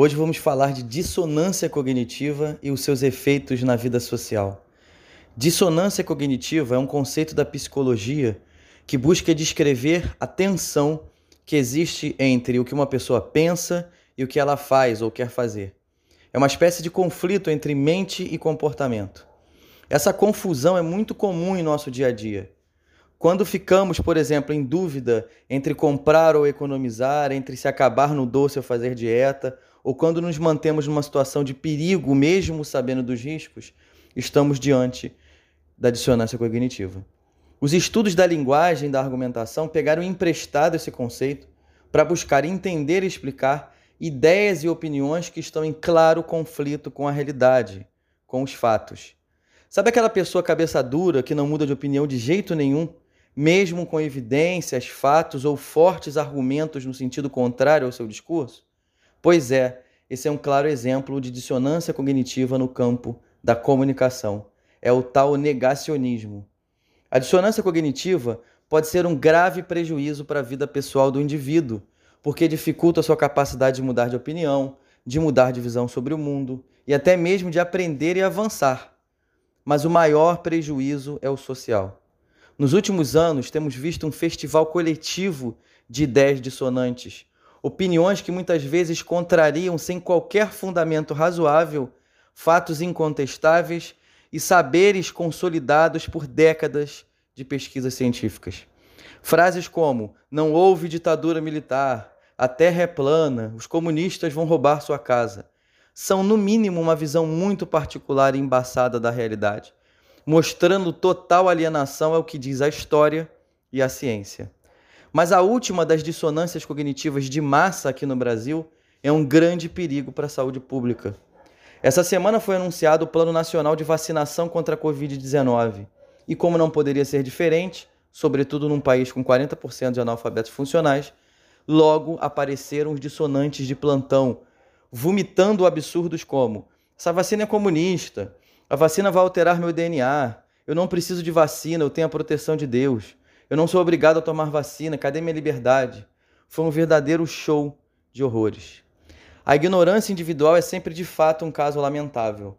Hoje vamos falar de dissonância cognitiva e os seus efeitos na vida social. Dissonância cognitiva é um conceito da psicologia que busca descrever a tensão que existe entre o que uma pessoa pensa e o que ela faz ou quer fazer. É uma espécie de conflito entre mente e comportamento. Essa confusão é muito comum em nosso dia a dia. Quando ficamos, por exemplo, em dúvida entre comprar ou economizar, entre se acabar no doce ou fazer dieta, ou quando nos mantemos numa situação de perigo, mesmo sabendo dos riscos, estamos diante da dissonância cognitiva. Os estudos da linguagem da argumentação pegaram emprestado esse conceito para buscar entender e explicar ideias e opiniões que estão em claro conflito com a realidade, com os fatos. Sabe aquela pessoa cabeça dura que não muda de opinião de jeito nenhum? mesmo com evidências, fatos ou fortes argumentos no sentido contrário ao seu discurso? Pois é, esse é um claro exemplo de dissonância cognitiva no campo da comunicação. É o tal negacionismo. A dissonância cognitiva pode ser um grave prejuízo para a vida pessoal do indivíduo, porque dificulta a sua capacidade de mudar de opinião, de mudar de visão sobre o mundo e até mesmo de aprender e avançar. Mas o maior prejuízo é o social. Nos últimos anos, temos visto um festival coletivo de ideias dissonantes, opiniões que muitas vezes contrariam, sem qualquer fundamento razoável, fatos incontestáveis e saberes consolidados por décadas de pesquisas científicas. Frases como: não houve ditadura militar, a terra é plana, os comunistas vão roubar sua casa, são, no mínimo, uma visão muito particular e embaçada da realidade mostrando total alienação é o que diz a história e a ciência. Mas a última das dissonâncias cognitivas de massa aqui no Brasil é um grande perigo para a saúde pública. Essa semana foi anunciado o Plano Nacional de Vacinação contra a Covid-19. E como não poderia ser diferente, sobretudo num país com 40% de analfabetos funcionais, logo apareceram os dissonantes de plantão, vomitando absurdos como: essa vacina é comunista, a vacina vai alterar meu DNA. Eu não preciso de vacina, eu tenho a proteção de Deus. Eu não sou obrigado a tomar vacina, cadê minha liberdade? Foi um verdadeiro show de horrores. A ignorância individual é sempre de fato um caso lamentável.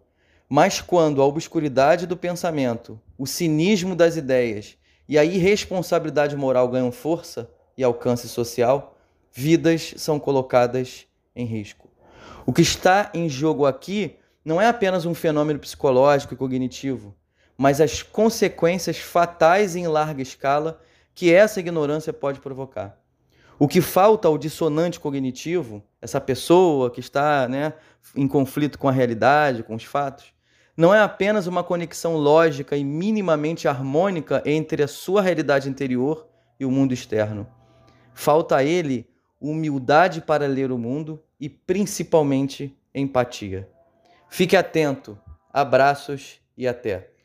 Mas quando a obscuridade do pensamento, o cinismo das ideias e a irresponsabilidade moral ganham força e alcance social, vidas são colocadas em risco. O que está em jogo aqui não é apenas um fenômeno psicológico e cognitivo, mas as consequências fatais em larga escala que essa ignorância pode provocar. O que falta ao dissonante cognitivo, essa pessoa que está né, em conflito com a realidade, com os fatos, não é apenas uma conexão lógica e minimamente harmônica entre a sua realidade interior e o mundo externo. Falta a ele humildade para ler o mundo e principalmente empatia. Fique atento. Abraços e até.